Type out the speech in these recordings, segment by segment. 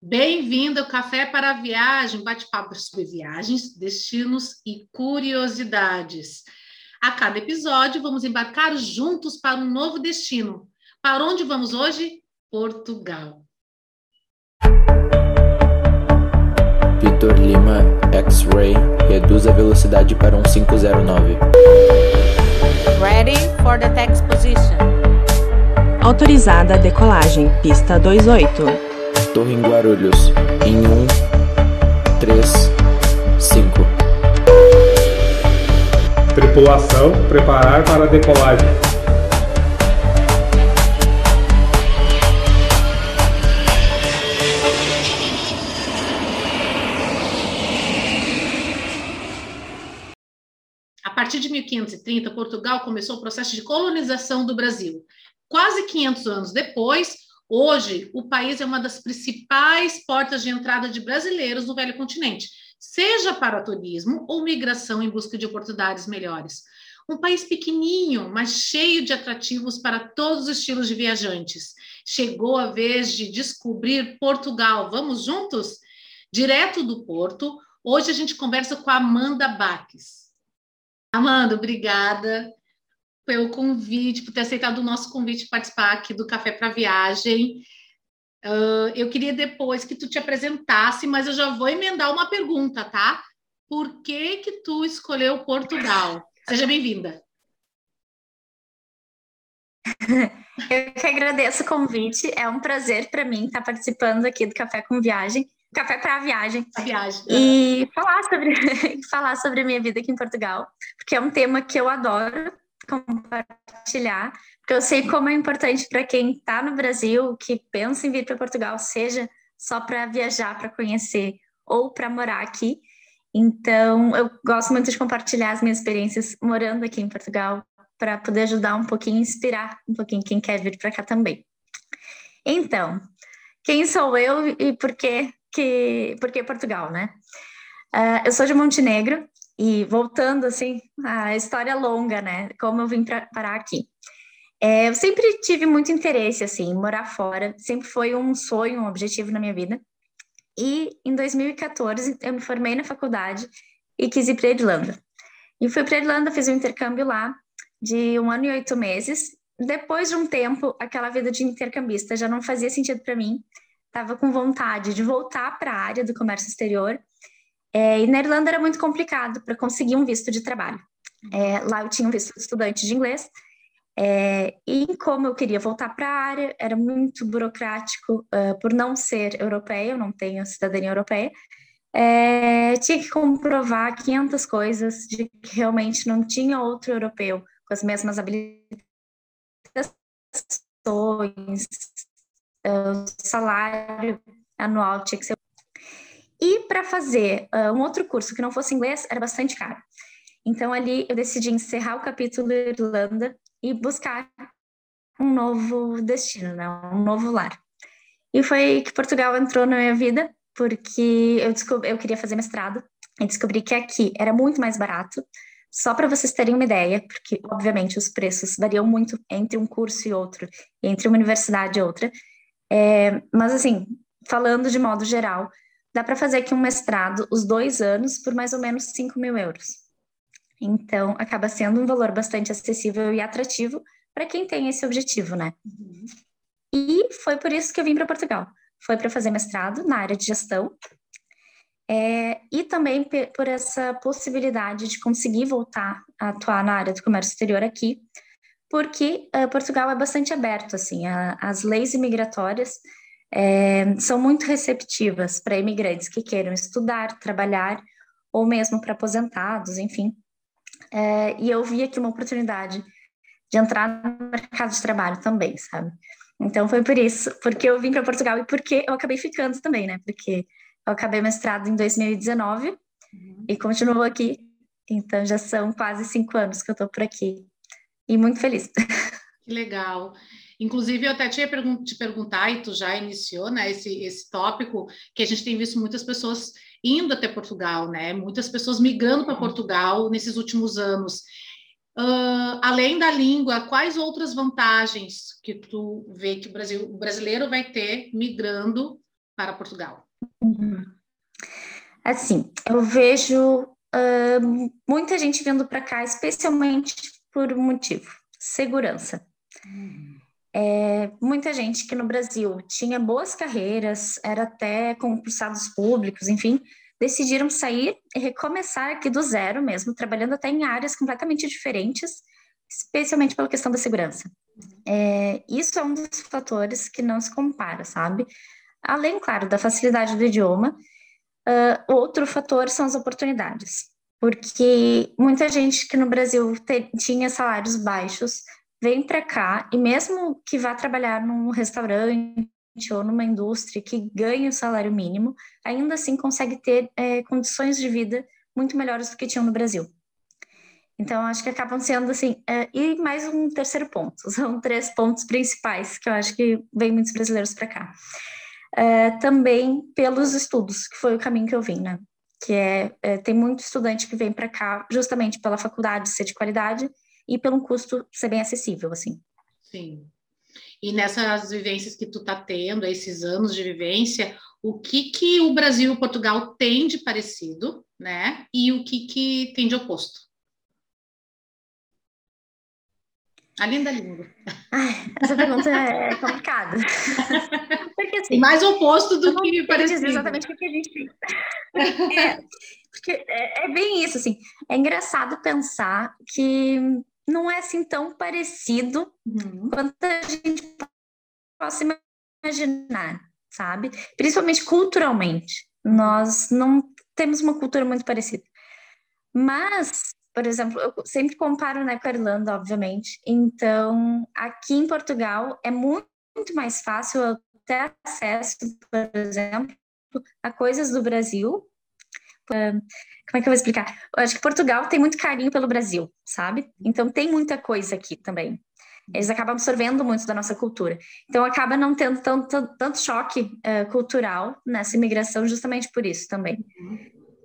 Bem-vindo ao Café para a Viagem, bate-papo sobre viagens, destinos e curiosidades. A cada episódio, vamos embarcar juntos para um novo destino. Para onde vamos hoje? Portugal. Vitor Lima, X-Ray, reduz a velocidade para um 509. Ready for the text position. Autorizada a decolagem, pista 28. Torre em Guarulhos, em 1, 3, 5. Tripulação, preparar para a decolagem. A partir de 1530, Portugal começou o processo de colonização do Brasil. Quase 500 anos depois, hoje, o país é uma das principais portas de entrada de brasileiros no velho continente, seja para turismo ou migração em busca de oportunidades melhores. Um país pequenininho, mas cheio de atrativos para todos os estilos de viajantes. Chegou a vez de descobrir Portugal. Vamos juntos? Direto do Porto, hoje a gente conversa com a Amanda Baques. Amanda, obrigada pelo convite, por ter aceitado o nosso convite de participar aqui do Café para Viagem. Uh, eu queria depois que tu te apresentasse, mas eu já vou emendar uma pergunta, tá? Por que que tu escolheu Portugal? Seja bem-vinda. Eu que agradeço o convite. É um prazer para mim estar participando aqui do Café com Viagem, Café para a Viagem. A viagem. E falar sobre falar sobre a minha vida aqui em Portugal, porque é um tema que eu adoro compartilhar, porque eu sei como é importante para quem está no Brasil, que pensa em vir para Portugal, seja só para viajar, para conhecer ou para morar aqui. Então, eu gosto muito de compartilhar as minhas experiências morando aqui em Portugal, para poder ajudar um pouquinho, inspirar um pouquinho quem quer vir para cá também. Então, quem sou eu e por que, que, por que Portugal, né? Uh, eu sou de Montenegro, e voltando, assim, a história longa, né? Como eu vim para parar aqui. É, eu sempre tive muito interesse, assim, morar fora. Sempre foi um sonho, um objetivo na minha vida. E em 2014, eu me formei na faculdade e quis ir para Irlanda. E fui para Irlanda, fiz um intercâmbio lá de um ano e oito meses. Depois de um tempo, aquela vida de intercambista já não fazia sentido para mim. Estava com vontade de voltar para a área do comércio exterior é, e na Irlanda era muito complicado para conseguir um visto de trabalho. É, lá eu tinha um visto de estudante de inglês, é, e como eu queria voltar para a área, era muito burocrático uh, por não ser europeia, eu não tenho cidadania europeia. É, tinha que comprovar 500 coisas de que realmente não tinha outro europeu com as mesmas habilitações, o salário anual tinha que ser e para fazer uh, um outro curso que não fosse inglês era bastante caro. Então ali eu decidi encerrar o capítulo Irlanda e buscar um novo destino, né? um novo lar. E foi que Portugal entrou na minha vida, porque eu, descobri, eu queria fazer mestrado e descobri que aqui era muito mais barato. Só para vocês terem uma ideia, porque obviamente os preços variam muito entre um curso e outro, entre uma universidade e outra. É, mas assim, falando de modo geral, dá para fazer aqui um mestrado, os dois anos, por mais ou menos 5 mil euros. Então, acaba sendo um valor bastante acessível e atrativo para quem tem esse objetivo, né? Uhum. E foi por isso que eu vim para Portugal. Foi para fazer mestrado na área de gestão. É, e também por essa possibilidade de conseguir voltar a atuar na área do comércio exterior aqui, porque uh, Portugal é bastante aberto, assim, a, as leis imigratórias é, são muito receptivas para imigrantes que queiram estudar, trabalhar, ou mesmo para aposentados, enfim. É, e eu vi aqui uma oportunidade de entrar no mercado de trabalho também, sabe? Então foi por isso, porque eu vim para Portugal e porque eu acabei ficando também, né? Porque eu acabei mestrado em 2019 uhum. e continuo aqui. Então já são quase cinco anos que eu estou por aqui e muito feliz. Que legal. Inclusive, eu até tinha te perguntar, e tu já iniciou né, esse, esse tópico, que a gente tem visto muitas pessoas indo até Portugal, né? Muitas pessoas migrando para Portugal nesses últimos anos. Uh, além da língua, quais outras vantagens que tu vê que o, Brasil, o brasileiro vai ter migrando para Portugal? Uhum. Assim, eu vejo uh, muita gente vindo para cá, especialmente por um motivo: segurança. Uhum. É, muita gente que no Brasil tinha boas carreiras, era até concursados públicos, enfim, decidiram sair e recomeçar aqui do zero mesmo, trabalhando até em áreas completamente diferentes, especialmente pela questão da segurança. É, isso é um dos fatores que não se compara, sabe? Além, claro, da facilidade do idioma, uh, outro fator são as oportunidades, porque muita gente que no Brasil te, tinha salários baixos vem para cá e mesmo que vá trabalhar num restaurante ou numa indústria que ganha o salário mínimo, ainda assim consegue ter é, condições de vida muito melhores do que tinham no Brasil. Então, acho que acabam sendo assim. É, e mais um terceiro ponto, são três pontos principais que eu acho que vem muitos brasileiros para cá. É, também pelos estudos, que foi o caminho que eu vim, né? Que é, é tem muito estudante que vem para cá justamente pela faculdade ser de qualidade e pelo custo ser bem acessível, assim. Sim. E nessas vivências que tu tá tendo, esses anos de vivência, o que que o Brasil e Portugal têm de parecido, né? E o que que tem de oposto? A linda língua. Ai, essa pergunta é complicada. Porque assim. Mais oposto do que parecido. Exatamente o que a gente. É, porque é, é bem isso, assim. É engraçado pensar que não é assim tão parecido uhum. quanto a gente possa imaginar, sabe? Principalmente culturalmente. Nós não temos uma cultura muito parecida. Mas, por exemplo, eu sempre comparo né, com a Irlanda, obviamente. Então, aqui em Portugal é muito, muito mais fácil ter acesso, por exemplo, a coisas do Brasil como é que eu vou explicar? Eu acho que Portugal tem muito carinho pelo Brasil, sabe? Então tem muita coisa aqui também. Eles acabam absorvendo muito da nossa cultura. Então acaba não tendo tanto, tanto choque uh, cultural nessa imigração justamente por isso também.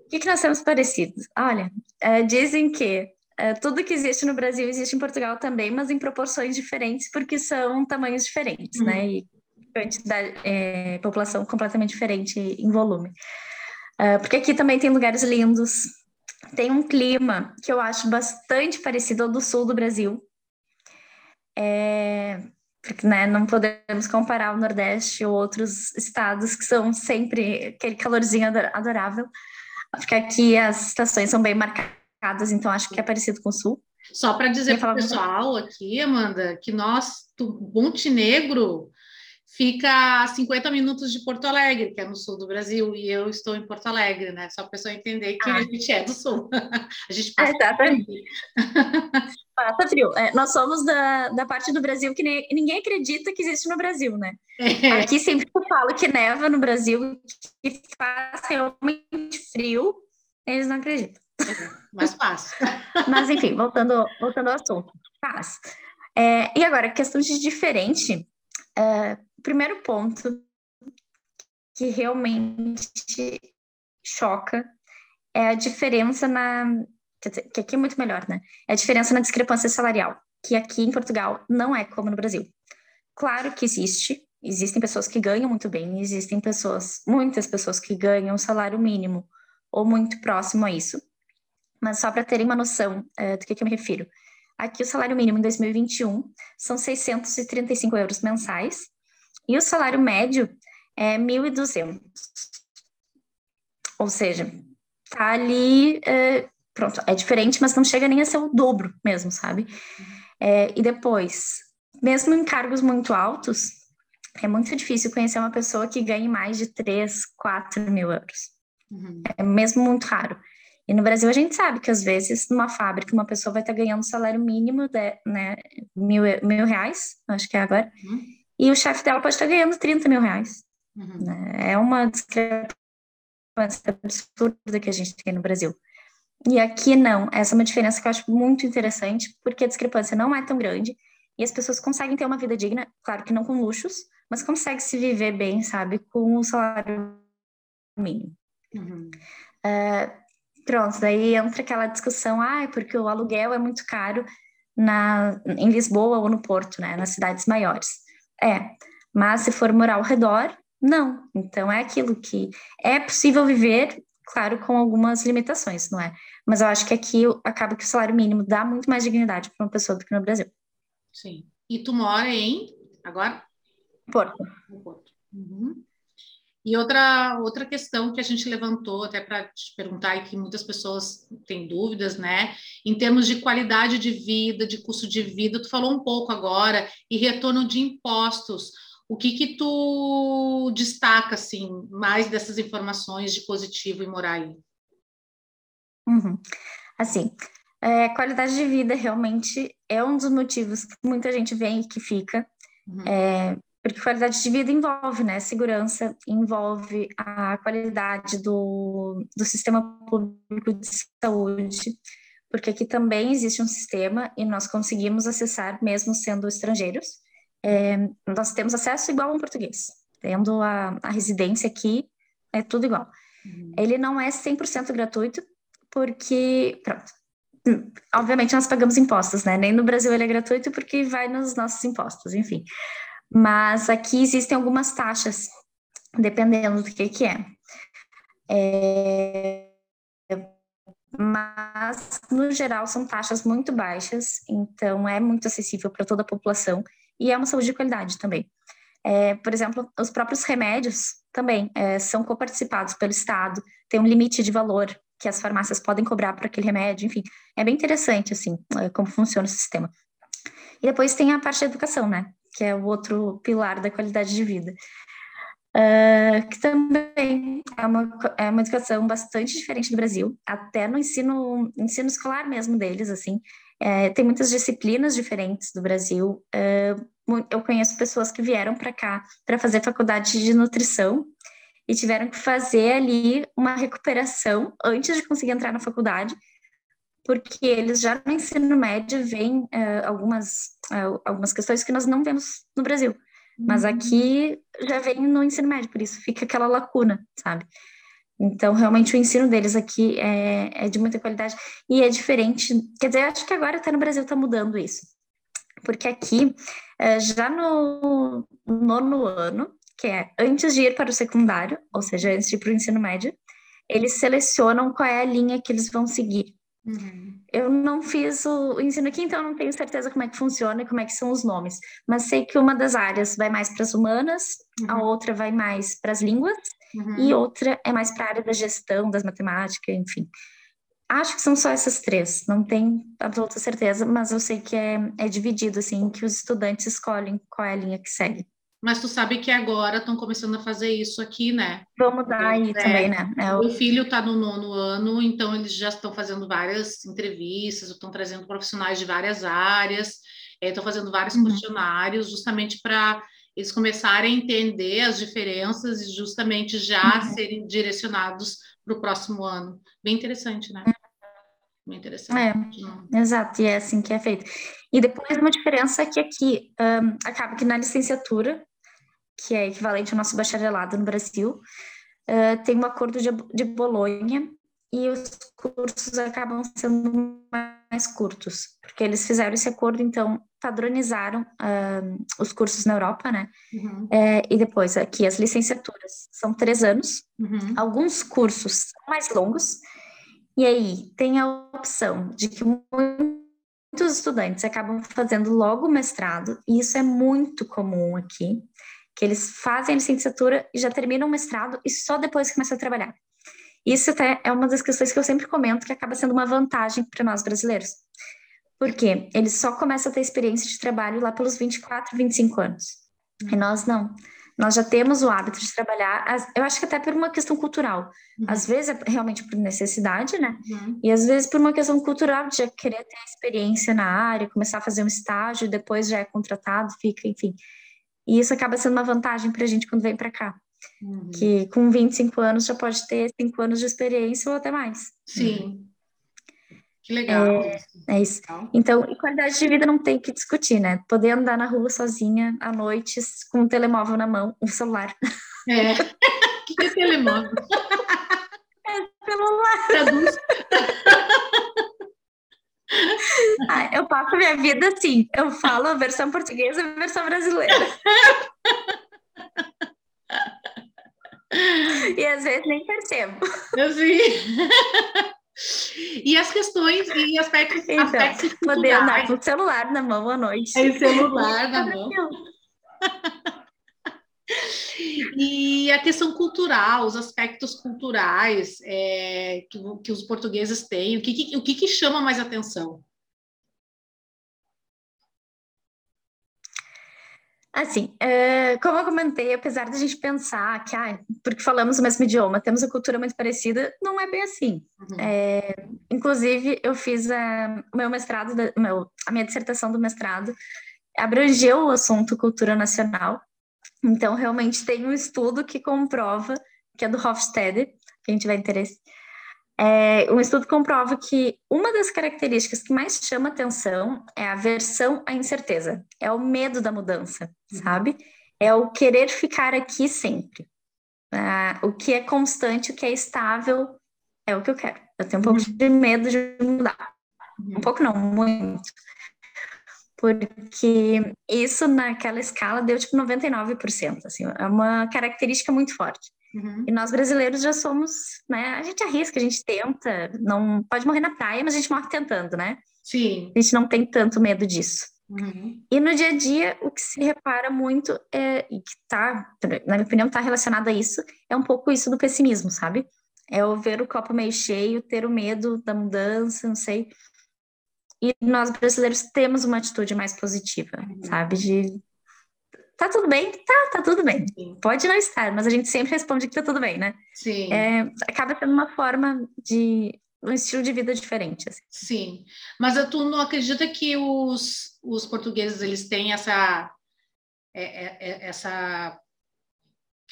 O que, que nós temos parecidos? Olha, uh, dizem que uh, tudo que existe no Brasil existe em Portugal também, mas em proporções diferentes, porque são tamanhos diferentes, né? uhum. né? E quantidade, é, população completamente diferente em volume. Uh, porque aqui também tem lugares lindos, tem um clima que eu acho bastante parecido ao do sul do Brasil. É, porque né, não podemos comparar o Nordeste ou outros estados que são sempre aquele calorzinho adorável, porque aqui as estações são bem marcadas, então acho que é parecido com o Sul. Só para dizer para o pessoal aqui, Amanda, que nós, do Montenegro, fica a 50 minutos de Porto Alegre, que é no sul do Brasil, e eu estou em Porto Alegre, né? Só para a pessoa entender que ah. a gente é do sul. a gente passa Exatamente. Passa frio. É, nós somos da, da parte do Brasil que nem, ninguém acredita que existe no Brasil, né? É. Aqui sempre eu falo que neva no Brasil, que faz realmente frio, eles não acreditam. É, mas fácil. Mas enfim, voltando, voltando ao assunto. Faz. É, e agora, questão de diferente, Uh, primeiro ponto que realmente choca é a diferença na. que aqui é muito melhor, né? É a diferença na discrepância salarial, que aqui em Portugal não é como no Brasil. Claro que existe, existem pessoas que ganham muito bem, existem pessoas, muitas pessoas que ganham salário mínimo ou muito próximo a isso. Mas só para terem uma noção uh, do que, que eu me refiro. Aqui o salário mínimo em 2021 são 635 euros mensais e o salário médio é 1.200. Ou seja, tá ali, é, pronto, é diferente, mas não chega nem a ser o dobro mesmo, sabe? É, e depois, mesmo em cargos muito altos, é muito difícil conhecer uma pessoa que ganhe mais de 3, 4 mil euros. Uhum. É mesmo muito raro. E no Brasil a gente sabe que às vezes numa fábrica uma pessoa vai estar ganhando um salário mínimo de né, mil, mil reais, acho que é agora, uhum. e o chefe dela pode estar ganhando 30 mil reais. Uhum. Né? É uma discrepância absurda que a gente tem no Brasil. E aqui não, essa é uma diferença que eu acho muito interessante, porque a discrepância não é tão grande e as pessoas conseguem ter uma vida digna, claro que não com luxos, mas conseguem se viver bem, sabe, com o salário mínimo. Uhum. Uh, Pronto, daí entra aquela discussão, ah, porque o aluguel é muito caro na, em Lisboa ou no Porto, né, nas cidades maiores. É, mas se for morar ao redor, Não. Então é aquilo que é possível viver, claro, com algumas limitações, não é? Mas eu acho que aqui acaba que o salário mínimo dá muito mais dignidade para uma pessoa do que no Brasil. Sim. E tu mora em agora? Porto. Porto. Uhum. E outra, outra questão que a gente levantou, até para te perguntar, e que muitas pessoas têm dúvidas, né? Em termos de qualidade de vida, de custo de vida, tu falou um pouco agora, e retorno de impostos. O que que tu destaca, assim, mais dessas informações de positivo em morar aí? Uhum. Assim, é, qualidade de vida realmente é um dos motivos que muita gente vem e que fica. Uhum. É, porque qualidade de vida envolve, né? Segurança, envolve a qualidade do, do sistema público de saúde, porque aqui também existe um sistema e nós conseguimos acessar, mesmo sendo estrangeiros. É, nós temos acesso igual a um português, tendo a, a residência aqui, é tudo igual. Uhum. Ele não é 100% gratuito, porque, pronto, obviamente nós pagamos impostos, né? Nem no Brasil ele é gratuito porque vai nos nossos impostos, enfim. Mas aqui existem algumas taxas, dependendo do que, que é. é. Mas, no geral, são taxas muito baixas, então é muito acessível para toda a população e é uma saúde de qualidade também. É, por exemplo, os próprios remédios também é, são coparticipados pelo Estado, tem um limite de valor que as farmácias podem cobrar por aquele remédio, enfim, é bem interessante, assim, é, como funciona o sistema. E depois tem a parte da educação, né? Que é o outro pilar da qualidade de vida. Uh, que também é uma, é uma educação bastante diferente do Brasil, até no ensino, ensino escolar mesmo deles, assim, é, tem muitas disciplinas diferentes do Brasil. Uh, eu conheço pessoas que vieram para cá para fazer faculdade de nutrição e tiveram que fazer ali uma recuperação antes de conseguir entrar na faculdade, porque eles já no ensino médio veem uh, algumas, uh, algumas questões que nós não vemos no Brasil. Uhum. Mas aqui já vem no ensino médio, por isso fica aquela lacuna, sabe? Então, realmente, o ensino deles aqui é, é de muita qualidade e é diferente. Quer dizer, acho que agora até no Brasil está mudando isso. Porque aqui, uh, já no nono ano, que é antes de ir para o secundário, ou seja, antes de ir para o ensino médio, eles selecionam qual é a linha que eles vão seguir. Uhum. Eu não fiz o ensino aqui, então não tenho certeza como é que funciona e como é que são os nomes. Mas sei que uma das áreas vai mais para as humanas, uhum. a outra vai mais para as línguas uhum. e outra é mais para a área da gestão, das matemáticas, enfim. Acho que são só essas três, não tenho absoluta certeza, mas eu sei que é, é dividido, assim, que os estudantes escolhem qual é a linha que segue. Mas tu sabe que agora estão começando a fazer isso aqui, né? Vamos mudar aí é, também, né? É o... filho está no nono ano, então eles já estão fazendo várias entrevistas, estão trazendo profissionais de várias áreas, estão é, fazendo vários uhum. questionários, justamente para eles começarem a entender as diferenças e justamente já uhum. serem direcionados para o próximo ano. Bem interessante, né? Bem interessante. É, exato, e é assim que é feito. E depois uma diferença é que aqui um, acaba que na licenciatura que é equivalente ao nosso bacharelado no Brasil, uh, tem um acordo de, de Bolonha e os cursos acabam sendo mais curtos, porque eles fizeram esse acordo, então padronizaram uh, os cursos na Europa, né? Uhum. É, e depois aqui as licenciaturas são três anos, uhum. alguns cursos são mais longos, e aí tem a opção de que muitos estudantes acabam fazendo logo o mestrado, e isso é muito comum aqui que eles fazem a licenciatura e já terminam o mestrado e só depois começam a trabalhar. Isso até é uma das questões que eu sempre comento que acaba sendo uma vantagem para nós brasileiros. Porque eles só começam a ter experiência de trabalho lá pelos 24, 25 anos. E nós não. Nós já temos o hábito de trabalhar, eu acho que até por uma questão cultural. Uhum. Às vezes é realmente por necessidade, né? Uhum. E às vezes por uma questão cultural de já querer ter experiência na área, começar a fazer um estágio, depois já é contratado, fica, enfim. E isso acaba sendo uma vantagem para a gente quando vem para cá. Uhum. Que com 25 anos já pode ter 5 anos de experiência ou até mais. Sim. Que legal. É, é isso. Então, qualidade de vida não tem que discutir, né? Poder andar na rua sozinha à noite com um telemóvel na mão, um celular. É. que é telemóvel? É celular. Traduz. Ah, eu passo minha vida assim, eu falo a versão portuguesa e a versão brasileira. e às vezes nem percebo. Assim. E as questões e aspectos, Então, aspectos poder andar com o celular na mão à noite. É o celular na mão. E a questão cultural, os aspectos culturais é, que, que os portugueses têm, o que, que- o que, que chama mais atenção? Assim, é, como eu comentei, apesar de a gente pensar que, ah, porque falamos o mesmo idioma, temos a cultura muito parecida, não é bem assim. Uhum. É, inclusive, eu fiz a, o meu mestrado, meu, a minha dissertação do mestrado, abrangeu o assunto cultura nacional. Então, realmente tem um estudo que comprova, que é do Hofstede, quem tiver interesse, é, um estudo comprova que uma das características que mais chama atenção é a aversão à incerteza, é o medo da mudança, sabe? É o querer ficar aqui sempre. Ah, o que é constante, o que é estável, é o que eu quero. Eu tenho um pouco de medo de mudar. Um pouco não, muito. Porque isso naquela escala deu tipo 99%, assim, é uma característica muito forte. Uhum. E nós brasileiros já somos, né? A gente arrisca, a gente tenta, não pode morrer na praia, mas a gente morre tentando, né? Sim. A gente não tem tanto medo disso. Uhum. E no dia a dia, o que se repara muito é, e que tá, na minha opinião, tá relacionado a isso, é um pouco isso do pessimismo, sabe? É o ver o copo meio cheio, ter o medo da mudança, não sei. E nós brasileiros temos uma atitude mais positiva, sabe? De tá tudo bem, tá, tá tudo bem. Pode não estar, mas a gente sempre responde que tá tudo bem, né? Sim. É, acaba sendo uma forma de um estilo de vida diferente. assim. Sim, mas tu não acredita que os, os portugueses eles têm essa é- é- é- essa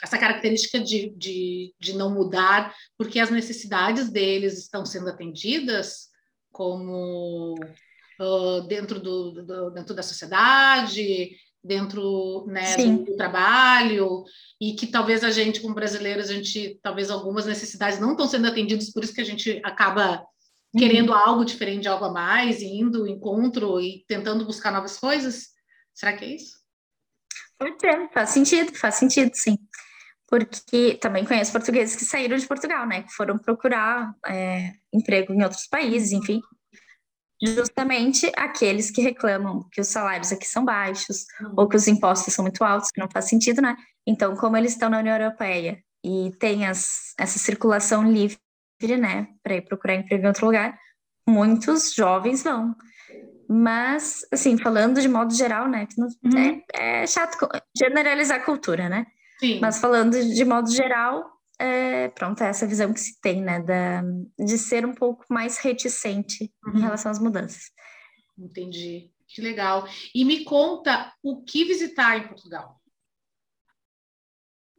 essa característica de, de, de não mudar porque as necessidades deles estão sendo atendidas como ah, dentro do, do- dentro da sociedade dentro né, do, do trabalho e que talvez a gente como brasileiros a gente talvez algumas necessidades não estão sendo atendidas por isso que a gente acaba querendo algo diferente, algo a mais, e indo ao encontro e tentando buscar novas coisas? Será que é isso? Pode ser, faz sentido, faz sentido, sim. Porque também conheço portugueses que saíram de Portugal, né? Que foram procurar é, emprego em outros países, enfim. Justamente aqueles que reclamam que os salários aqui são baixos, ou que os impostos são muito altos, que não faz sentido, né? Então, como eles estão na União Europeia e tem as, essa circulação livre, né, para ir procurar emprego em outro lugar, muitos jovens vão. Mas, assim, falando de modo geral, né, que não- Uhum. é, é chato generalizar a cultura, né? Sim. Mas falando de modo geral, é, pronto, é essa visão que se tem, né, da, de ser um pouco mais reticente Uhum. em relação às mudanças. Entendi. Que legal. E me conta o que visitar em Portugal.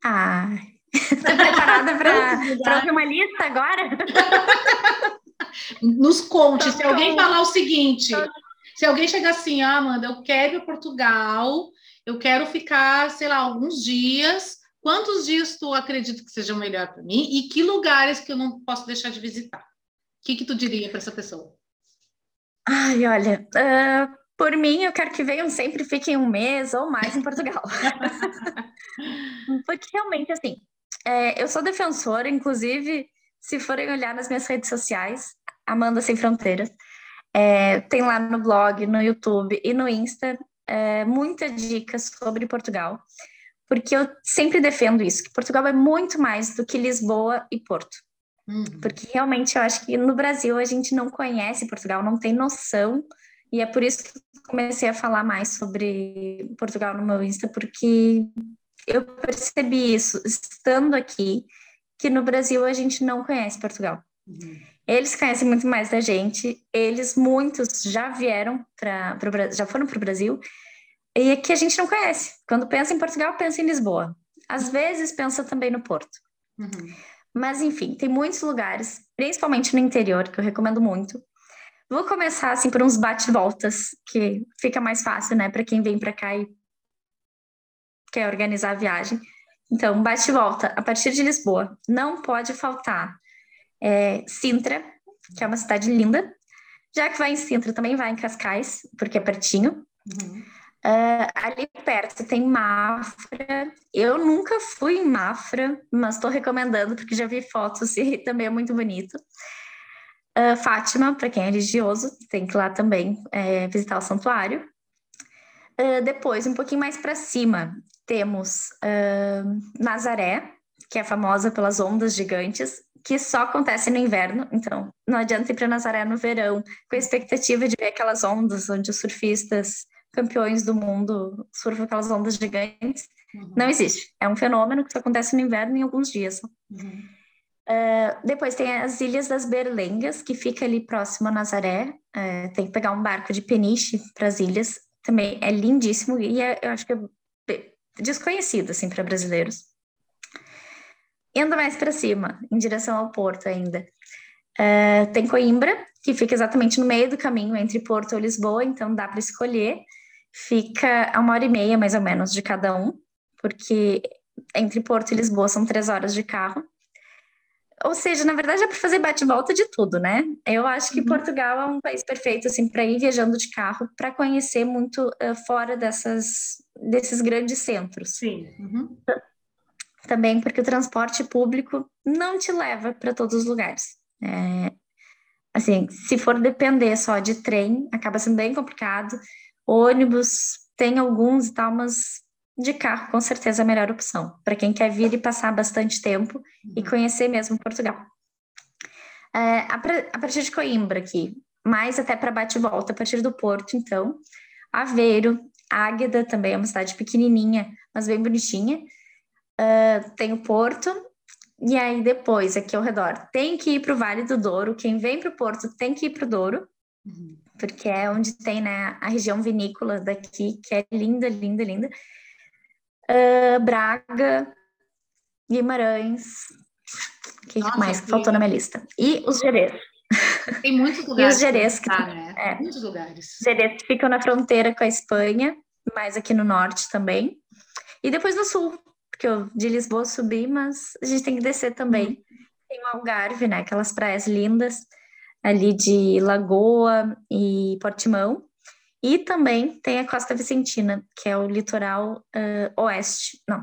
Ah, tá preparada para ouvir uma lista agora? Nos conte, se Então, alguém falar o seguinte, então- se alguém chegar assim, ah, Amanda, eu quero ir Portugal, eu quero ficar, sei lá, alguns dias, quantos dias tu acredita que sejam melhor para mim e que lugares que eu não posso deixar de visitar? O que que tu diria para essa pessoa? Ai, olha, ah, por mim, eu quero que venham sempre, fiquem um mês ou mais em Portugal. Porque realmente, assim, é, eu sou defensora, inclusive, se forem olhar nas minhas redes sociais, Amanda Sem Fronteiras, é, tem lá no blog, no YouTube e no Insta é, muitas dicas sobre Portugal, porque eu sempre defendo isso, que Portugal é muito mais do que Lisboa e Porto. Uhum. Porque realmente eu acho que no Brasil a gente não conhece Portugal, não tem noção, e é por isso que comecei a falar mais sobre Portugal no meu Insta, porque eu percebi isso estando aqui, que no Brasil a gente não conhece Portugal. Uhum. Eles conhecem muito mais da gente, eles, muitos, já vieram para já foram para o Brasil, e aqui a gente não conhece. Quando pensa em Portugal, pensa em Lisboa. Às vezes pensa também no Porto. Uhum. Mas enfim, tem muitos lugares, principalmente no interior, que eu recomendo muito. Vou começar assim por uns bate-voltas, que fica mais fácil, né, para quem vem para cá e quer organizar a viagem. Então, bate-volta a partir de Lisboa. Não pode faltar é, Sintra, que é uma cidade linda. Já que vai em Sintra, também vai em Cascais, porque é pertinho. Uhum. Uh, ali perto tem Mafra. Eu nunca fui em Mafra, mas estou recomendando porque já vi fotos e também é muito bonito. Uh, Fátima, para quem é religioso, tem que ir lá também é, visitar o santuário. Uh, depois, um pouquinho mais para cima, temos Nazaré, que é famosa pelas ondas gigantes, que só acontece no inverno. Então, não adianta ir para Nazaré no verão, com a expectativa de ver aquelas ondas onde os surfistas campeões do mundo surfam aquelas ondas gigantes. Uhum. Não existe. É um fenômeno que só acontece no inverno em alguns dias. Uhum. Uh, depois tem as Ilhas das Berlengas, que fica ali próximo a Nazaré. Uh, tem que pegar um barco de peniche para as ilhas. Também é lindíssimo e é, eu acho que é desconhecido assim para brasileiros. Indo mais para cima, em direção ao porto ainda. Uh, tem Coimbra, que fica exatamente no meio do caminho entre Porto e Lisboa, então dá para escolher fica a uma hora e meia, mais ou menos, de cada um, porque entre Porto e Lisboa são três horas de carro. Ou seja, na verdade é para fazer bate-volta de tudo, né? Eu acho que uhum. Portugal é um país perfeito assim para ir viajando de carro, para conhecer muito uh, fora dessas desses grandes centros. Sim. Uhum. Também porque o transporte público não te leva para todos os lugares. É, assim, se for depender só de trem, acaba sendo bem complicado. Ônibus tem alguns e tal, mas de carro com certeza é a melhor opção para quem quer vir e passar bastante tempo uhum. e conhecer mesmo Portugal. É, a, a, partir de Coimbra aqui, mais até para bate volta, a partir do Porto, então, Aveiro, Águeda também é uma cidade pequenininha, mas bem bonitinha. Uh, tem o Porto, e aí depois, aqui ao redor, tem que ir para o Vale do Douro. Quem vem para o Porto tem que ir para o Douro. Uhum porque é onde tem né, a região vinícola daqui, que é linda, linda, linda. Uh, Braga, Guimarães, o que Nossa, mais que faltou na minha lista? E os Jerez. Tem muitos lugares. e os Jerez, que tá, né? é, muitos lugares. Jerez ficam na fronteira com a Espanha, mais aqui no norte também. E depois no sul, porque eu de Lisboa subi, mas a gente tem que descer também. Uhum. Tem o Algarve, né? Aquelas praias lindas ali de Lagoa e Portimão. E também tem a Costa Vicentina, que é o litoral uh, oeste, não,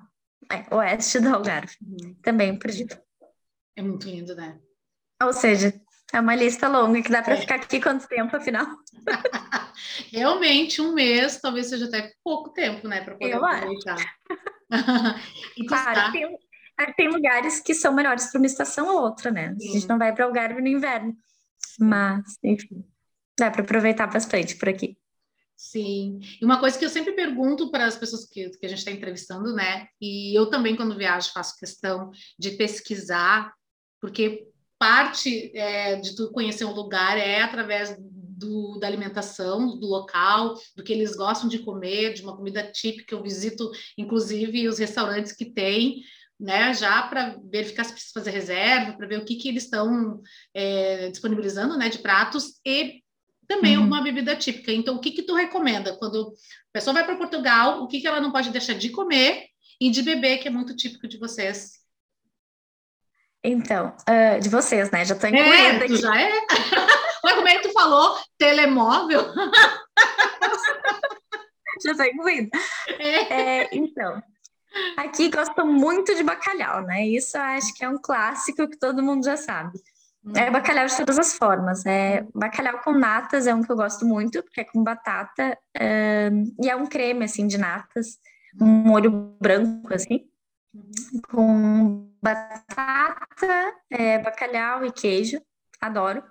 é, oeste do Algarve, uhum. também perdido. É muito lindo, né? Ou seja, é uma lista longa que dá para é. ficar aqui quanto tempo, afinal? Realmente, um mês talvez seja até pouco tempo, né, para poder Eu aproveitar. e claro, tem, tem, lugares que são melhores para uma estação ou outra, né? Sim. A gente não vai para o Algarve no inverno. Mas, enfim, dá para aproveitar bastante por aqui. Sim. E uma coisa que eu sempre pergunto para as pessoas que, que a gente está entrevistando, né? E eu também, quando viajo, faço questão de pesquisar, porque parte é, de tu conhecer um lugar é através do, da alimentação, do local, do que eles gostam de comer, de uma comida típica. Eu visito, inclusive, os restaurantes que tem né, já para verificar se precisa fazer reserva, para ver o que, que eles estão é, disponibilizando, né, de pratos e também uhum. uma bebida típica. Então, o que que tu recomenda quando a pessoa vai para Portugal, o que que ela não pode deixar de comer e de beber, que é muito típico de vocês? Então, uh, de vocês, né? Já estou incluída é, aqui. já é? Mas como é que tu falou? Telemóvel? já estou incluída. É. É, então, Aqui gostam muito de bacalhau, né? Isso eu acho que é um clássico que todo mundo já sabe. É uhum. bacalhau de todas as formas. É bacalhau com natas é um que eu gosto muito, porque é com batata e é um creme assim de natas, um molho branco assim, uhum. com batata, é, bacalhau e queijo. Adoro.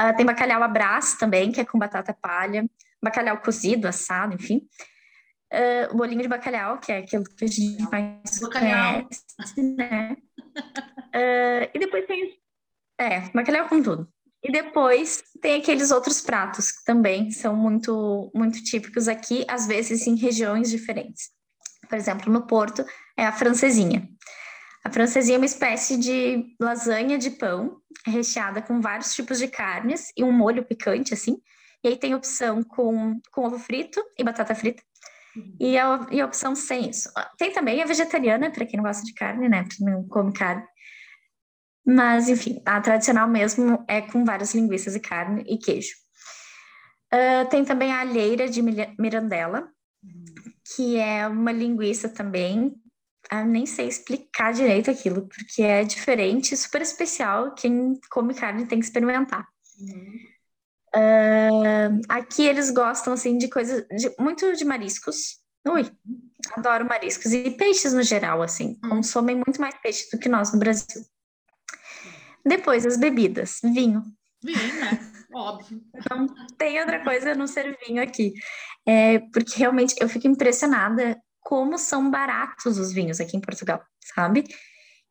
Uh, tem bacalhau abraço também, que é com batata palha, bacalhau cozido, assado, enfim uh, bolinho de bacalhau, que é aquilo que a gente mais bacalhau. conhece, né? Uh, e depois tem... É, bacalhau com tudo. E depois tem aqueles outros pratos que também são muito, muito típicos aqui, às vezes em regiões diferentes. Por exemplo, no Porto é a francesinha. A francesinha é uma espécie de lasanha de pão, recheada com vários tipos de carnes e um molho picante, assim. E aí tem opção com, com ovo frito e batata frita. E a, e a opção sem isso. Tem também a vegetariana, para quem não gosta de carne, né? Não come carne. Mas, enfim, a tradicional mesmo é com várias linguiças e carne e queijo. Uh, tem também a alheira de Mirandela, que é uma linguiça também. Eu nem sei explicar direito aquilo, porque é diferente, super especial. Quem come carne tem que experimentar. Uh, aqui eles gostam assim de coisas muito de mariscos. Ui, adoro mariscos e peixes no geral, assim. Consomem muito mais peixe do que nós no Brasil. Depois as bebidas, vinho. Vinho, né? Óbvio. Não tem outra coisa a não ser vinho aqui. É, porque realmente eu fico impressionada como são baratos os vinhos aqui em Portugal, sabe?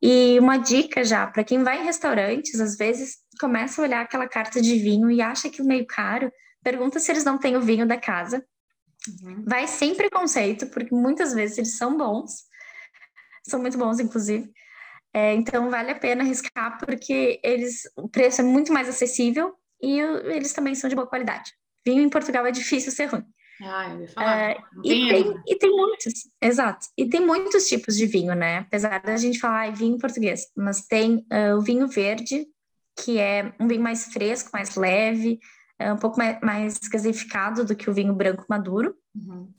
E uma dica já, para quem vai em restaurantes, às vezes começa a olhar aquela carta de vinho e acha aquilo meio caro, pergunta se eles não têm o vinho da casa. Uhum. Vai sem preconceito, porque muitas vezes eles são bons, são muito bons, inclusive. É, então vale a pena arriscar, porque eles, o preço é muito mais acessível e eles também são de boa qualidade. Vinho em Portugal é difícil ser ruim. Ah, eu ia falar. Uh, e, tem, e tem muitos, exato. E tem muitos tipos de vinho, né? Apesar da gente falar ah, vinho português, mas tem uh, o vinho verde, que é um vinho mais fresco, mais leve, uh, um pouco mais, mais gasificado do que o vinho branco maduro. Uhum.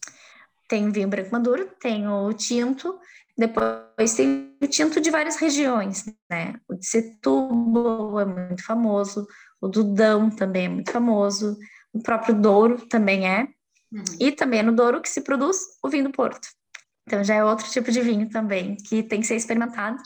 Tem o vinho branco maduro, tem o tinto, depois tem o tinto de várias regiões, né? O de Setúbal é muito famoso, o do Dão também é muito famoso, o próprio Douro também é. Uhum. E também é no Douro que se produz o vinho do Porto. Então já é outro tipo de vinho também que tem que ser experimentado.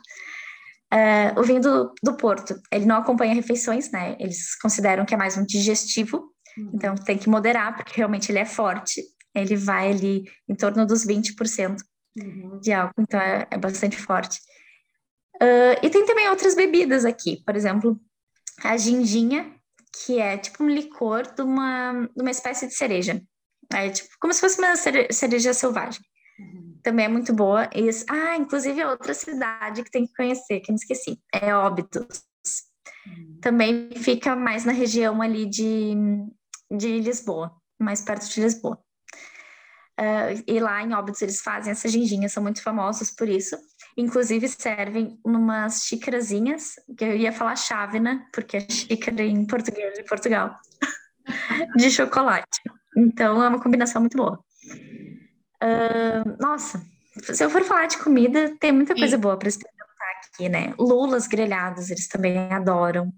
Uh, o vinho do, do Porto, ele não acompanha refeições, né? Eles consideram que é mais um digestivo, uhum. então tem que moderar, porque realmente ele é forte. Ele vai ali em torno dos 20% uhum. de álcool, então é, é bastante forte. Uh, e tem também outras bebidas aqui, por exemplo, a ginginha, que é tipo um licor de uma, de uma espécie de cereja. É tipo como se fosse uma cereja selvagem. Uhum. Também é muito boa. E, ah, inclusive é outra cidade que tem que conhecer, que eu não esqueci. É Óbidos. Uhum. Também fica mais na região ali de, de Lisboa, mais perto de Lisboa. Uh, e lá em Óbidos eles fazem essas ginginhas, são muito famosos por isso. Inclusive servem numas xícarazinhas, que eu ia falar chávena, porque é xícara em português de Portugal, de chocolate. Então é uma combinação muito boa. Uh, nossa, se eu for falar de comida, tem muita coisa Sim. boa para experimentar aqui, né? Lulas grelhadas, eles também adoram.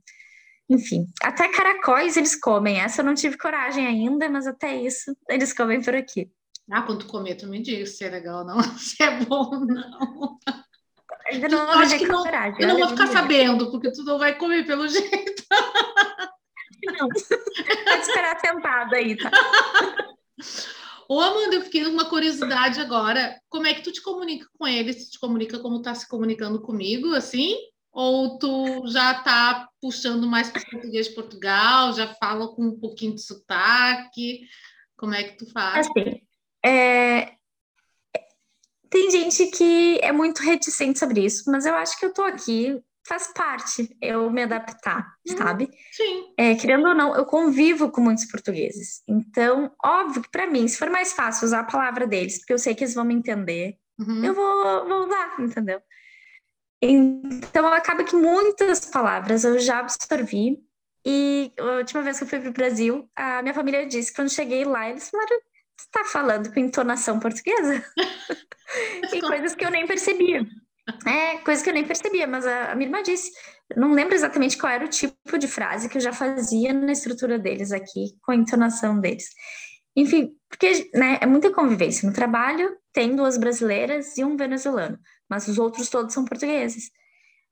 Enfim, até caracóis eles comem. Essa eu não tive coragem ainda, mas até isso eles comem por aqui. Ah, quando comer, tu me diz se é legal ou não, se é bom ou não. Ainda não eu acho que não, coragem. Eu não vou ficar sabendo, porque tu não vai comer pelo jeito. Não. Pode esperar sentada aí, tá? Ô, Amanda, eu fiquei com uma curiosidade agora. Como é que tu te comunica com eles? Tu te comunica como tá se comunicando comigo, assim? Ou tu já tá puxando mais para o português de Portugal, já fala com um pouquinho de sotaque? Como é que tu faz? Assim, é... tem gente que é muito reticente sobre isso, mas eu acho que eu tô aqui faz parte eu me adaptar, uhum. sabe? Sim. É, querendo ou não, eu convivo com muitos portugueses. Então, óbvio que para mim, se for mais fácil usar a palavra deles, porque eu sei que eles vão me entender, uhum. eu vou, vou usar, entendeu? Então, acaba que muitas palavras eu já absorvi. E a última vez que eu fui para o Brasil, a minha família disse que quando cheguei lá, eles falaram: você está falando com entonação portuguesa? e coisas que eu nem percebia. É, coisa que eu nem percebia, mas a, a minha irmã disse. Não lembro exatamente qual era o tipo de frase que eu já fazia na estrutura deles aqui, com a entonação deles. Enfim, porque né, é muita convivência. No trabalho, tem duas brasileiras e um venezuelano, mas os outros todos são portugueses.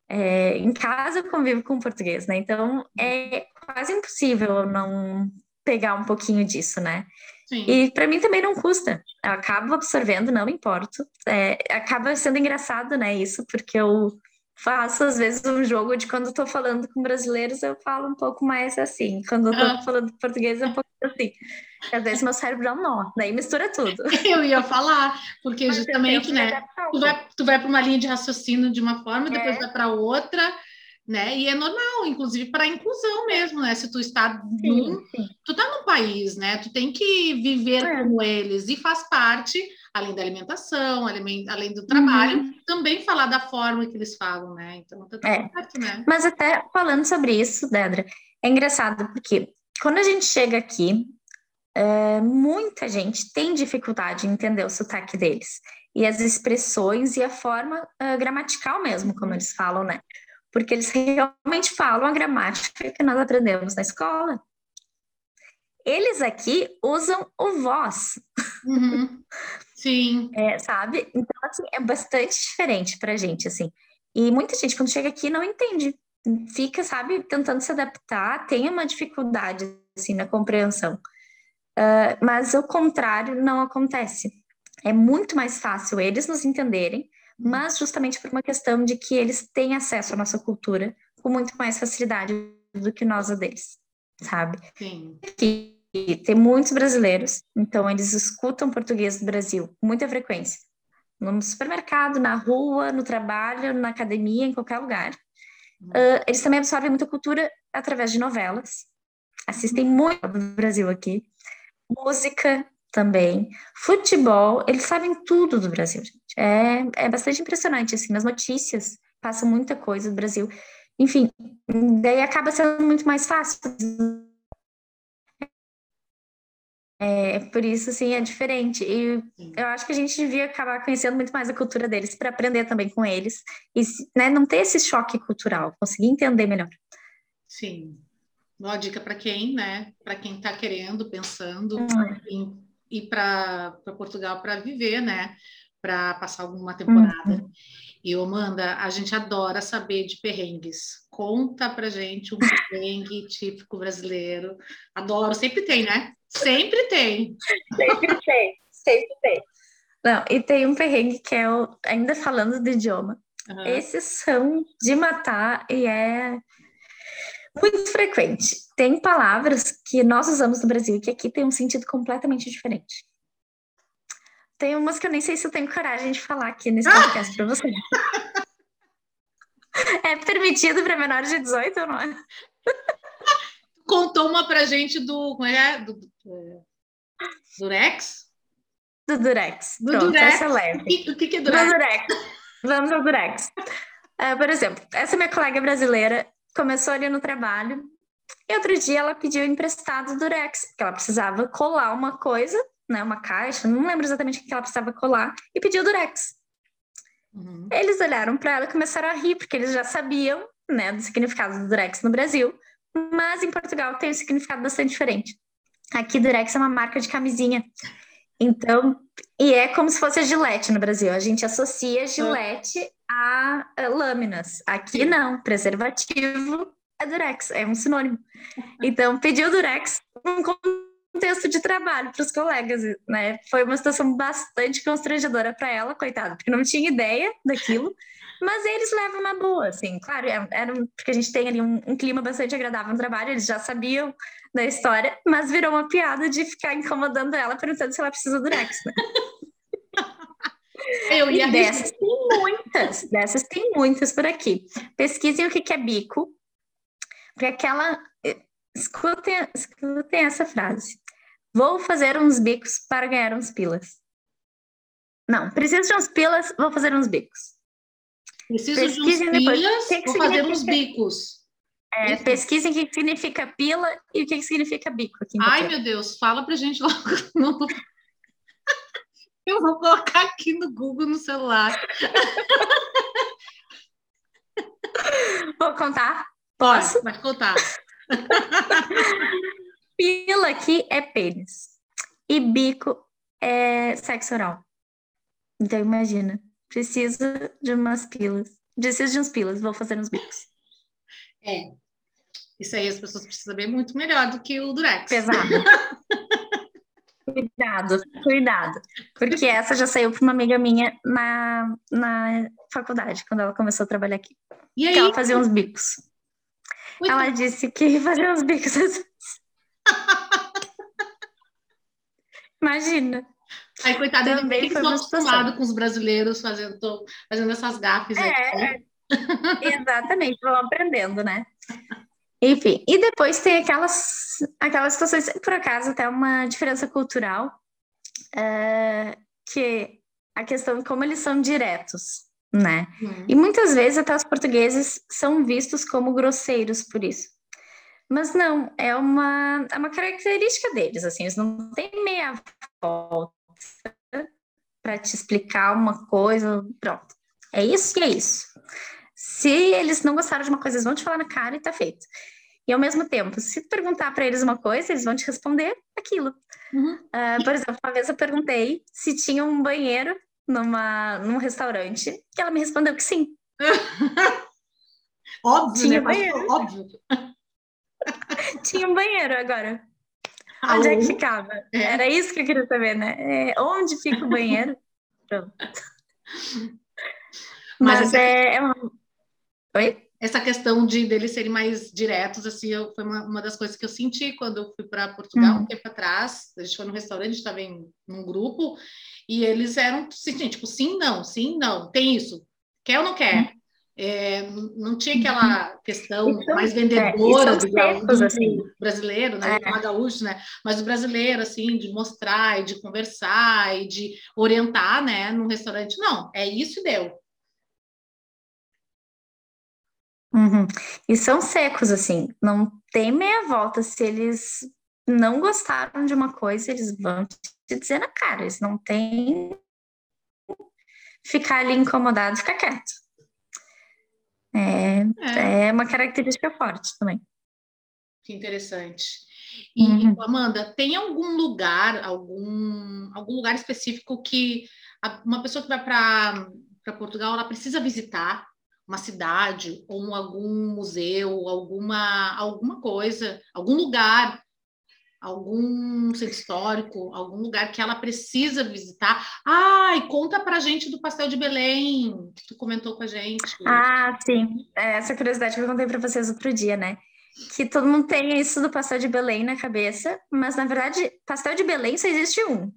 É, em casa eu convivo com português, né? Então é quase impossível não pegar um pouquinho disso, né? Sim. E para mim também não custa. Eu acabo absorvendo, não importo. É, acaba sendo engraçado, né? Isso, porque eu faço às vezes um jogo de quando estou falando com brasileiros, eu falo um pouco mais assim. Quando estou ah. falando português, é um pouco assim. Às vezes meu cérebro dá um nó, daí mistura tudo. Eu ia falar, porque justamente, né? Tu vai, tu vai para uma linha de raciocínio de uma forma, depois é. vai para outra né? E é normal, inclusive para inclusão mesmo, né? Se tu está sim, num, sim. tu está num país, né? Tu tem que viver é. como eles e faz parte, além da alimentação, além, além do trabalho, uhum. também falar da forma que eles falam, né? Então tá é. certo, né? Mas até falando sobre isso, Dedra, é engraçado porque quando a gente chega aqui, é, muita gente tem dificuldade em entender o sotaque deles e as expressões e a forma uh, gramatical mesmo, como eles falam, né? Porque eles realmente falam a gramática que nós aprendemos na escola. Eles aqui usam o voz. Uhum. Sim. É, sabe? Então, assim, é bastante diferente pra gente, assim. E muita gente, quando chega aqui, não entende. Fica, sabe, tentando se adaptar, tem uma dificuldade, assim, na compreensão. Uh, mas o contrário não acontece. É muito mais fácil eles nos entenderem, mas justamente por uma questão de que eles têm acesso à nossa cultura com muito mais facilidade do que nós a deles, sabe? Sim. Que tem muitos brasileiros, então eles escutam português do Brasil com muita frequência. No supermercado, na rua, no trabalho, na academia, em qualquer lugar. Uh, eles também absorvem muita cultura através de novelas. Assistem muito do Brasil aqui música também, futebol, eles sabem tudo do Brasil, gente. É, é bastante impressionante, assim, nas notícias passa muita coisa do Brasil. Enfim, daí acaba sendo muito mais fácil. É, por isso, assim, é diferente. E eu acho que a gente devia acabar conhecendo muito mais a cultura deles para aprender também com eles e né, não ter esse choque cultural, conseguir entender melhor. Sim. Uma dica para quem, né? Para quem está querendo, pensando uhum. em ir para Portugal para viver, né? Para passar alguma temporada. Uhum. E Amanda, a gente adora saber de perrengues. Conta pra gente um perrengue típico brasileiro. Adoro, sempre tem, né? Sempre tem. Sempre tem, sempre tem. Não, e tem um perrengue que é o, ainda falando do idioma. Uhum. Esses são de matar e é muito frequente. Tem palavras que nós usamos no Brasil que aqui tem um sentido completamente diferente. Tem umas que eu nem sei se eu tenho coragem de falar aqui nesse podcast ah! para você. É permitido para menores de 18 ou não é? Contou uma pra gente do. Como é? Do, do, é, Durex? Do Durex. Do Pronto, Durex. Essa é leve. O que, o que é Durex? Do Durex. Vamos ao Durex. Uh, por exemplo, essa minha colega brasileira começou ali no trabalho e outro dia ela pediu emprestado Durex, porque ela precisava colar uma coisa, né, uma caixa, não lembro exatamente o que ela precisava colar, e pediu Durex. Uhum. Eles olharam para ela e começaram a rir, porque eles já sabiam, né, do significado do Durex no Brasil, mas em Portugal tem um significado bastante diferente. Aqui Durex é uma marca de camisinha. Então, e é como se fosse a Gillette no Brasil. A gente associa Gillette a, a lâminas. Aqui não, preservativo é Durex, é um sinônimo. Então, pediu Durex um contexto de trabalho para os colegas, né? Foi uma situação bastante constrangedora para ela, coitada, porque não tinha ideia daquilo. Mas eles levam na boa, assim, claro, é, era porque a gente tem ali um, um, clima bastante agradável no trabalho, eles já sabiam da história, mas virou uma piada de ficar incomodando ela, perguntando se ela precisa do Durex, né? Eu e dessas tem muitas, dessas tem muitas por aqui. Pesquisem o que, que é bico, porque aquela. Escutem, escutem essa frase. Vou fazer uns bicos para ganhar uns pilas. Não, preciso de uns pilas, vou fazer uns bicos. Preciso pesquisem de uns pilas, que que vou fazer uns bicos. É, pesquisem o que significa pila e o que significa bico. Aqui Ai, meu Deus, fala pra gente logo. Eu vou colocar aqui no Google no celular. Vou contar? Posso? Pode, pode contar. Pila aqui é pênis. E bico é sexo oral. Então imagina, preciso de umas pilas. Preciso de uns pilas, vou fazer uns bicos. É. Isso aí as pessoas precisam saber muito melhor do que o Durex. Pesado. Cuidado, cuidado. Porque essa já saiu para uma amiga minha na, na faculdade, quando ela começou a trabalhar aqui. E aí? Que ela fazia uns bicos. Muito ela disse que fazia uns bicos vezes. Imagina. Aí, Também ele foi acostumado com os brasileiros fazendo, fazendo essas gafes. É, é. exatamente, vão aprendendo, né? Enfim, e depois tem aquelas, aquelas situações, por acaso, até uma diferença cultural, uh, que a questão de como eles são diretos, né? Uhum. E muitas vezes até os portugueses são vistos como grosseiros por isso. Mas não, é uma, é uma característica deles, assim, eles não têm meia volta para te explicar uma coisa, pronto. É isso e é isso. Se eles não gostaram de uma coisa, eles vão te falar na cara e tá feito. E ao mesmo tempo, se tu perguntar para eles uma coisa, eles vão te responder aquilo. Uhum. Uh, por exemplo, uma vez eu perguntei se tinha um banheiro numa, num restaurante, e ela me respondeu que sim. Óbvio, Tinha né? Banheiro. óbvio. Tinha um banheiro agora. Ah, Onde é que ficava? É. Era isso que eu queria saber, né? É, onde fica o banheiro? Pronto. Mas Mas, é, é uma... Oi? essa questão de deles serem mais diretos, assim, eu- foi uma, uma das coisas que eu senti quando eu fui para Portugal Uhum. um tempo atrás. A gente foi num restaurante, estava em num grupo, e eles eram assim, tipo, sim, não, sim, não, tem isso, quer ou não quer? É, não tinha aquela questão Uhum. E são- mais é, vendedora secos, do assim. brasileiro, né? É. É gaúcho, né? Mas o brasileiro, assim, de mostrar e de conversar e de orientar, né? Num restaurante, não, é isso e deu. Uhum. E são secos, assim, não tem meia volta. Se eles não gostaram de uma coisa, eles vão te dizer na cara, eles não têm ficar ali incomodado, ficar quieto. É, É. é uma característica forte também. Que interessante. E, Uhum. Amanda, tem algum lugar, algum, algum lugar específico que a- uma pessoa que vai para Portugal, ela precisa visitar uma cidade ou um- algum museu, alguma, alguma coisa, algum lugar, algum centro histórico, algum lugar que ela precisa visitar. Ai, conta pra gente do pastel de Belém, que tu comentou com a gente. Ah, sim. É essa curiosidade que eu contei para vocês outro dia, né? Que todo mundo tem isso do pastel de Belém na cabeça, mas na verdade, pastel de Belém só existe um,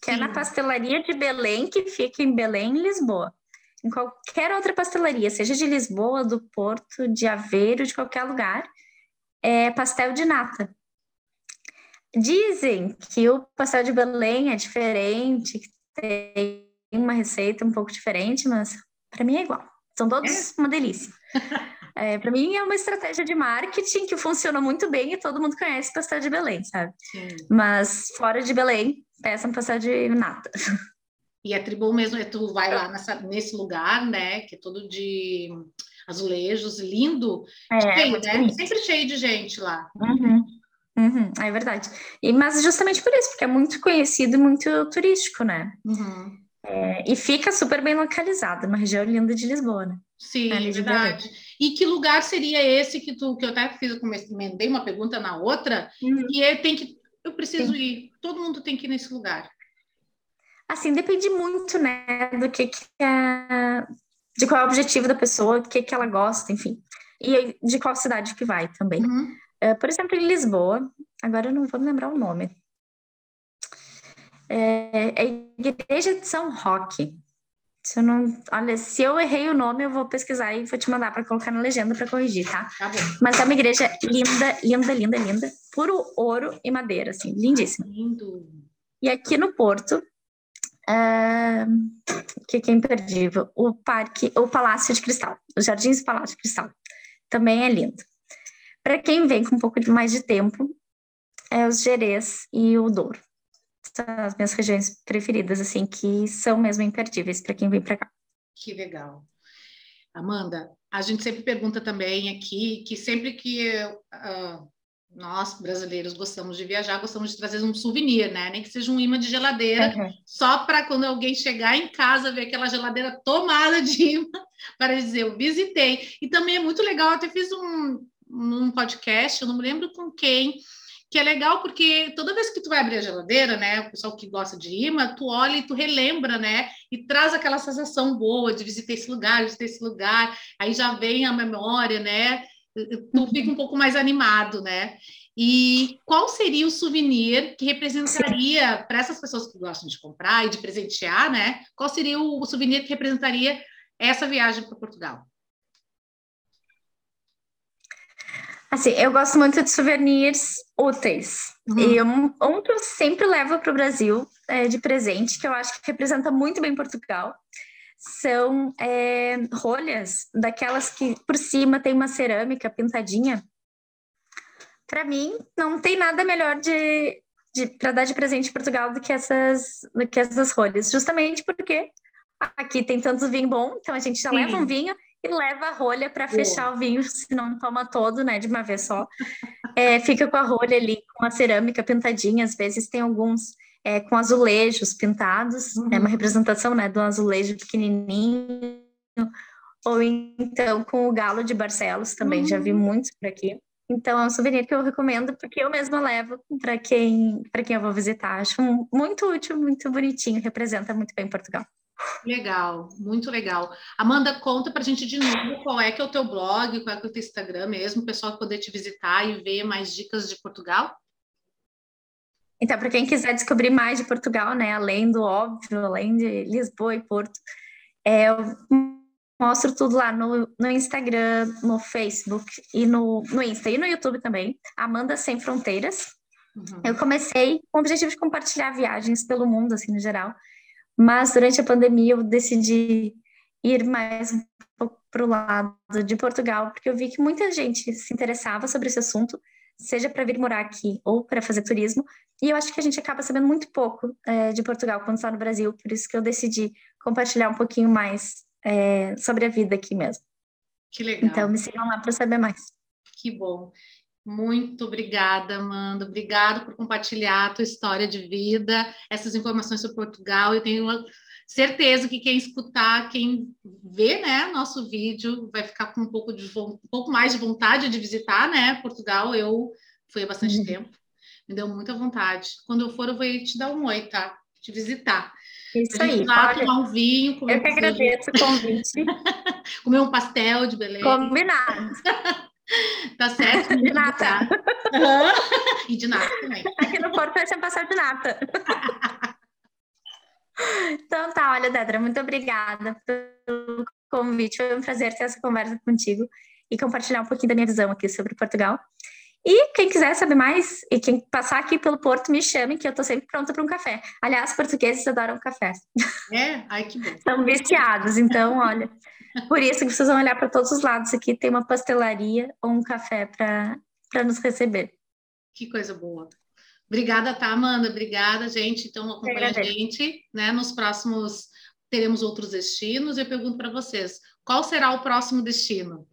que é na Sim. pastelaria de Belém, que fica em Belém, Lisboa. Em qualquer outra pastelaria, seja de Lisboa, do Porto, de Aveiro, de qualquer lugar, é pastel de nata. Dizem que o pastel de Belém é diferente, que tem uma receita um pouco diferente, mas para mim é igual. São todos uma delícia. É, para mim é uma estratégia de marketing que funciona muito bem e todo mundo conhece pastel de Belém, sabe? Sim. Mas fora de Belém, peçam pastel de nata. E é tribom mesmo, é tu vai lá nessa, nesse lugar, né? Que é todo de azulejos, lindo, É, cheio, né? Sempre cheio de gente lá. Uhum. Uhum, é verdade. E, mas justamente por isso, porque é muito conhecido e muito turístico, né? Uhum. É, e fica super bem localizado, uma região linda de Lisboa, né? Sim, é de verdade. E que lugar seria esse que tu, que eu até fiz, comecei uma pergunta na outra, Uhum. e é, tem que, eu preciso ir. Todo mundo tem que ir nesse lugar. Assim, depende muito, né, do que, que é, de qual é o objetivo da pessoa, do que, que ela gosta, enfim. E de qual cidade que vai também. Uhum. É, por exemplo, em Lisboa, agora eu não vou me lembrar o nome. É, é a Igreja de São Roque. Se eu não, olha, se eu errei o nome, eu vou pesquisar e vou te mandar para colocar na legenda para corrigir, tá? Tá bom. Mas é uma igreja linda, linda, linda, linda, puro ouro e madeira, assim, lindíssima. Lindo. E aqui no Porto, é, que que é imperdível, o parque, o Palácio de Cristal, os Jardins do Palácio de Cristal, também é lindo. Para quem vem com um pouco de mais de tempo, é os Gerês e o Douro. São as minhas regiões preferidas, assim, que são mesmo imperdíveis para quem vem para cá. Que legal. Amanda, a gente sempre pergunta também aqui que sempre que ah, nós, brasileiros, gostamos de viajar, gostamos de trazer um souvenir, né? Nem que seja um imã de geladeira, só para quando alguém chegar em casa ver aquela geladeira tomada de imã, para dizer, eu visitei. E também é muito legal, eu até fiz um, um podcast, eu não me lembro com quem, que é legal porque toda vez que tu vai abrir a geladeira, né, o pessoal que gosta de imã, tu olha e tu relembra, né, e traz aquela sensação boa de visitar esse lugar, visitar esse lugar, aí já vem a memória, né, tu fica um pouco mais animado, né, e qual seria o souvenir que representaria, para essas pessoas que gostam de comprar e de presentear, né, qual seria o souvenir que representaria essa viagem para Portugal? Assim, eu gosto muito de souvenirs úteis. Uhum. E um, um que eu sempre levo para o Brasil é, de presente, que eu acho que representa muito bem Portugal, são é, rolhas daquelas que por cima tem uma cerâmica pintadinha. para mim, não tem nada melhor de, de para dar de presente em Portugal do que essas, do que essas rolhas. Justamente porque aqui tem tanto vinho bom, então a gente já Sim. leva um vinho e leva a rolha para fechar o vinho, se não toma todo, né, de uma vez só. É, fica com a rolha ali, com a cerâmica pintadinha, às vezes tem alguns é, com azulejos pintados, uhum. é uma representação, né, do azulejo pequenininho, ou então com o galo de Barcelos também, uhum. já vi uhum. muitos por aqui. Então é um souvenir que eu recomendo porque eu mesma levo para quem para quem eu vou visitar. Acho muito útil, muito bonitinho, representa muito bem Portugal. Legal, muito legal. Amanda, conta para a gente de novo qual é que é o teu blog, qual é que é o teu Instagram mesmo, o pessoal poder te visitar e ver mais dicas de Portugal. Então, para quem quiser descobrir mais de Portugal, né, além do óbvio, além de Lisboa e Porto, é, eu mostro tudo lá no, no Instagram, no Facebook e no, no Insta e no YouTube também, Amanda Sem Fronteiras. Uhum. Eu comecei com o objetivo de compartilhar viagens pelo mundo, assim, no geral, mas durante a pandemia eu decidi ir mais um pouco para o lado de Portugal, porque eu vi que muita gente se interessava sobre esse assunto, seja para vir morar aqui ou para fazer turismo, e eu acho que a gente acaba sabendo muito pouco é, de Portugal quando está no Brasil, por isso que eu decidi compartilhar um pouquinho mais é, sobre a vida aqui mesmo. Que legal. Então me sigam lá para saber mais. Que bom. Muito obrigada, Amanda. Obrigado por compartilhar a tua história de vida, essas informações sobre Portugal. Eu tenho certeza que quem escutar, quem vê, né, nosso vídeo, vai ficar com um pouco de um pouco mais de vontade de visitar, né, Portugal. Eu fui há bastante uhum. tempo, me deu muita vontade. Quando eu for, eu vou te dar um oi, tá? Te visitar. Isso aí. Lá, tomar um vinho. Comer eu que agradeço o convite. comer um pastel de beleza. Combinado. Tá certo? De nata. Uhum. E de nata também. Aqui no Porto vai ser passar de nata. Então tá, olha, Dedra, muito obrigada pelo convite. Foi um prazer ter essa conversa contigo e compartilhar um pouquinho da minha visão aqui sobre Portugal. E quem quiser saber mais e quem passar aqui pelo Porto, me chame, que eu tô sempre pronta para um café. Aliás, portugueses adoram café. É? Ai, que bom. São viciados, então, olha. Por isso que vocês vão olhar para todos os lados aqui, tem uma pastelaria ou um café para nos receber. Que coisa boa. Obrigada, tá, Amanda? Obrigada, gente. Então, acompanha a gente, né? Nos próximos teremos outros destinos. Eu pergunto para vocês, qual será o próximo destino?